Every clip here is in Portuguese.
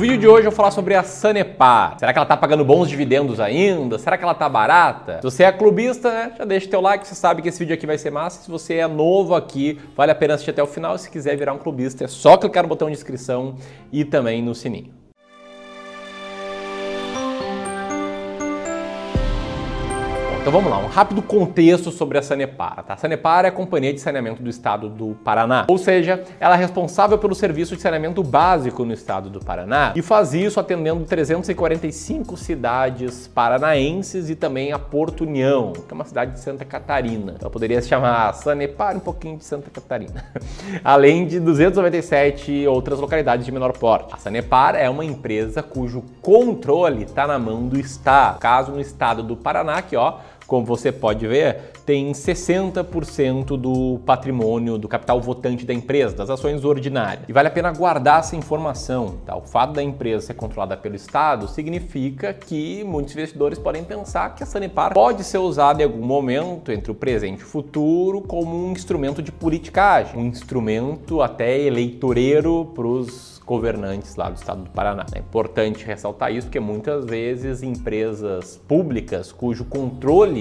vídeo de hoje eu vou falar sobre a Sanepar. Será que ela tá pagando bons dividendos ainda? Será que ela tá barata? Se você é clubista, né, já deixa teu like, você sabe que esse vídeo aqui vai ser massa. Se você é novo aqui, vale a pena assistir até o final. Se quiser virar um clubista, é só clicar no botão de inscrição e também no sininho. Então vamos lá, um rápido contexto sobre a Sanepar. Tá? A Sanepar é a companhia de saneamento do estado do Paraná, ou seja, ela é responsável pelo serviço de saneamento básico no estado do Paraná e faz isso atendendo 345 cidades paranaenses e também a Porto União, que é uma cidade de Santa Catarina. Então poderia se chamar Sanepar um pouquinho de Santa Catarina, além de 297 outras localidades de menor porte. A Sanepar é uma empresa cujo controle está na mão do Estado. Caso no estado do Paraná, que ó, como você pode ver, tem 60% do patrimônio, do capital votante da empresa, das ações ordinárias. E vale a pena guardar essa informação. Tá? O fato da empresa ser controlada pelo Estado significa que muitos investidores podem pensar que a Sanepar pode ser usada em algum momento, entre o presente e o futuro, como um instrumento de politicagem, um instrumento até eleitoreiro para os governantes lá do estado do Paraná. É importante ressaltar isso porque muitas vezes empresas públicas cujo controle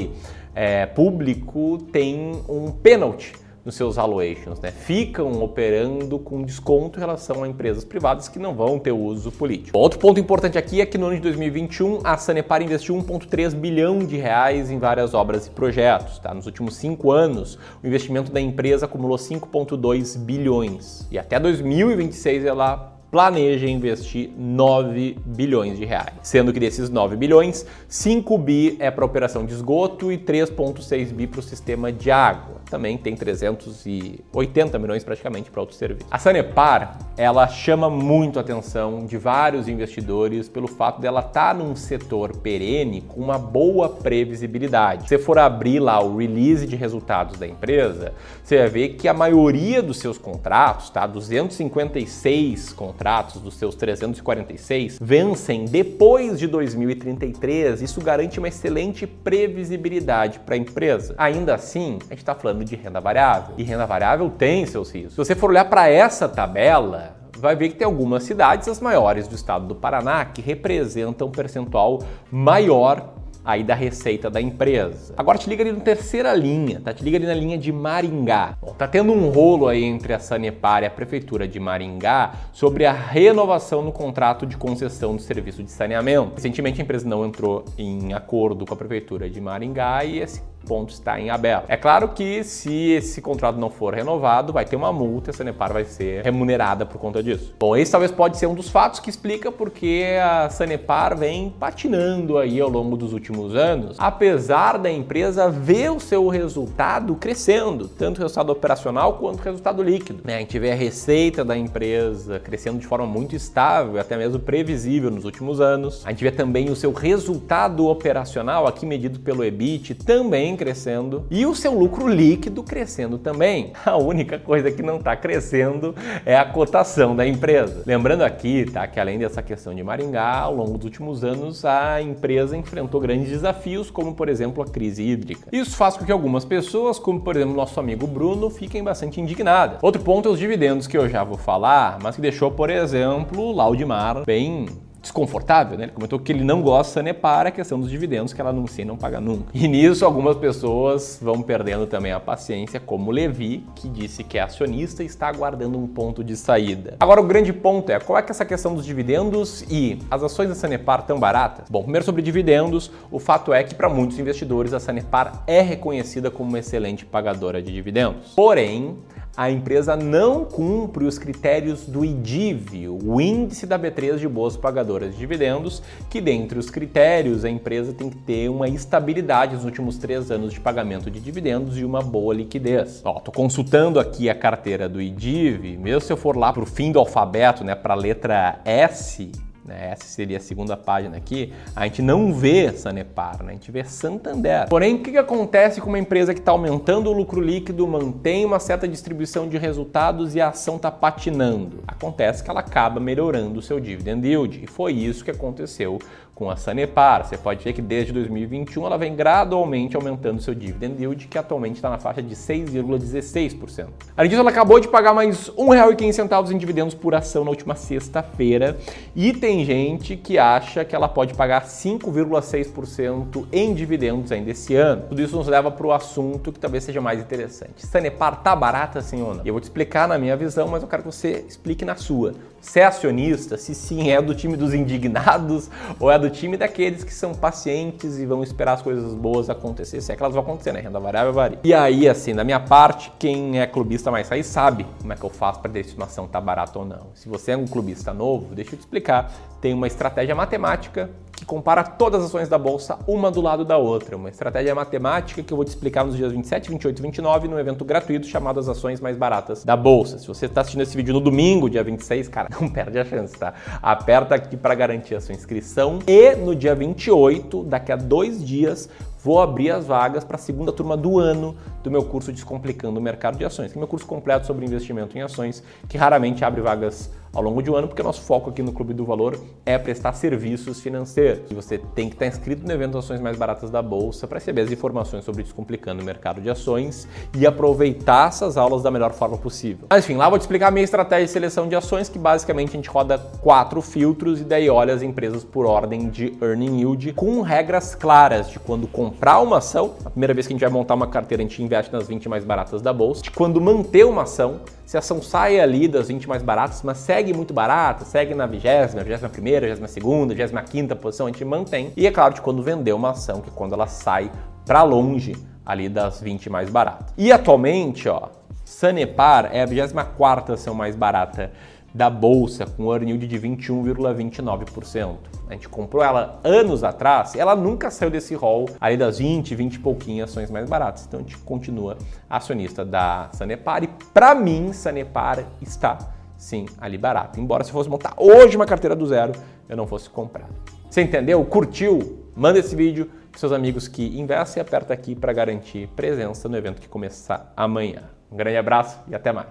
é, público tem um pênalti nos seus valuations, né? ficam operando com desconto em relação a empresas privadas que não vão ter uso político. Outro ponto importante aqui é que no ano de 2021 a Sanepar investiu 1,3 bilhão de reais em várias obras e projetos. Tá? Nos últimos cinco anos, o investimento da empresa acumulou 5,2 bilhões e até 2026 ela planeja investir 9 bilhões de reais. Sendo que desses 9 bilhões, 5 bi é para operação de esgoto e 3,6 bi para o sistema de água. Também tem 380 milhões praticamente para outros serviços. A Sanepar, ela chama muito a atenção de vários investidores pelo fato dela estar tá num setor perene com uma boa previsibilidade. Se você for abrir lá o release de resultados da empresa, você vai ver que a maioria dos seus contratos, tá? 256 contratos dos seus 346 vencem depois de 2033, isso garante uma excelente previsibilidade para a empresa. Ainda assim, a gente está falando de renda variável e renda variável tem seus riscos. Se você for olhar para essa tabela, vai ver que tem algumas cidades, as maiores do estado do Paraná, que representam um percentual maior aí da receita da empresa. Agora te liga ali na terceira linha, tá? Te liga ali na linha de Maringá. Bom, tá tendo um rolo aí entre a Sanepar e a prefeitura de Maringá sobre a renovação no contrato de concessão do serviço de saneamento. Recentemente a empresa não entrou em acordo com a prefeitura de Maringá e esse ponto está em aberto. É claro que se esse contrato não for renovado, vai ter uma multa e a Sanepar vai ser remunerada por conta disso. Bom, esse talvez pode ser um dos fatos que explica porque a Sanepar vem patinando aí ao longo dos últimos anos, apesar da empresa ver o seu resultado crescendo, tanto o resultado operacional quanto o resultado líquido. Né? A gente vê a receita da empresa crescendo de forma muito estável, até mesmo previsível nos últimos anos. A gente vê também o seu resultado operacional, aqui medido pelo EBIT, também também crescendo e o seu lucro líquido crescendo também. A única coisa que não está crescendo é a cotação da empresa. Lembrando aqui, tá, que além dessa questão de Maringá, ao longo dos últimos anos a empresa enfrentou grandes desafios, como por exemplo a crise hídrica. Isso faz com que algumas pessoas, como por exemplo nosso amigo Bruno, fiquem bastante indignadas. Outro ponto é os dividendos que eu já vou falar, mas que deixou, por exemplo, Laudimar bem desconfortável, né? Ele comentou que ele não gosta de Sanepar, a questão dos dividendos que ela anuncia e não paga nunca. E nisso algumas pessoas vão perdendo também a paciência, como Levi, que disse que é acionista e está aguardando um ponto de saída. Agora o grande ponto é, qual é que é essa questão dos dividendos e as ações da Sanepar tão baratas? Bom, primeiro sobre dividendos, o fato é que para muitos investidores a Sanepar é reconhecida como uma excelente pagadora de dividendos. Porém, a empresa não cumpre os critérios do IDIV, o índice da B3 de boas pagadoras de dividendos, que dentre os critérios a empresa tem que ter uma estabilidade nos últimos três anos de pagamento de dividendos e uma boa liquidez. Ó, tô consultando aqui a carteira do IDIV, mesmo se eu for lá para o fim do alfabeto, né, para a letra S, né, essa seria a segunda página aqui, a gente não vê Sanepar, né? a gente vê Santander. Porém, o que, que acontece com uma empresa que está aumentando o lucro líquido, mantém uma certa distribuição de resultados e a ação está patinando? Acontece que ela acaba melhorando o seu dividend yield, e foi isso que aconteceu com a Sanepar. Você pode ver que desde 2021 ela vem gradualmente aumentando seu dividend yield, que atualmente está na faixa de 6,16%. Além disso, ela acabou de pagar mais R$ 1,15 em dividendos por ação na última sexta-feira e tem gente que acha que ela pode pagar 5,6% em dividendos ainda esse ano. Tudo isso nos leva para o assunto que talvez seja mais interessante. Sanepar tá barata não? Eu vou te explicar na minha visão, mas eu quero que você explique na sua. Se é acionista, se sim é do time dos indignados ou é do time daqueles que são pacientes e vão esperar as coisas boas acontecer, se é que elas vão acontecer, né? Renda variável varia. E aí, assim, da minha parte, quem é clubista mais aí sabe como é que eu faço para ter estimação tá barato ou não. Se você é um clubista novo, deixa eu te explicar. Tem uma estratégia matemática que compara todas as ações da bolsa uma do lado da outra. Uma estratégia matemática que eu vou te explicar nos dias 27, 28 e 29 no evento gratuito chamado As Ações Mais Baratas da Bolsa. Se você está assistindo esse vídeo no domingo, dia 26, cara, não perde a chance, tá? Aperta aqui para garantir a sua inscrição. E no dia 28, daqui a dois dias, vou abrir as vagas para a segunda turma do ano do meu curso Descomplicando o Mercado de Ações, que é meu curso completo sobre investimento em ações, que raramente abre vagas ao longo de um ano, porque o nosso foco aqui no Clube do Valor é prestar serviços financeiros. E você tem que estar inscrito no evento Ações Mais Baratas da Bolsa para receber as informações sobre Descomplicando o Mercado de Ações e aproveitar essas aulas da melhor forma possível. Mas enfim, lá vou te explicar a minha estratégia de seleção de ações, que basicamente a gente roda quatro filtros e daí olha as empresas por ordem de earning yield, com regras claras de quando comprar uma ação, a primeira vez que a gente vai montar uma carteira, a gente investe nas 20 mais baratas da bolsa, de quando manter uma ação, se a ação sai ali das 20 mais baratas, mas segue muito barata, segue na 20, 21 primeira, 22 segunda, 25 quinta posição, a gente mantém. E é claro, de quando vender uma ação, que é quando ela sai para longe ali das 20 mais baratas. E atualmente, ó, Sanepar é a 24 ação mais barata da bolsa com earning yield de 21,29%. A gente comprou ela anos atrás ela nunca saiu desse rol ali das 20, 20 e pouquinhas ações mais baratas. Então a gente continua acionista da Sanepar e para mim Sanepar está sim ali barato. Embora se fosse montar hoje uma carteira do zero, eu não fosse comprar. Você entendeu? Curtiu? Manda esse vídeo para seus amigos que investem e aperta aqui para garantir presença no evento que começar amanhã. Um grande abraço e até mais.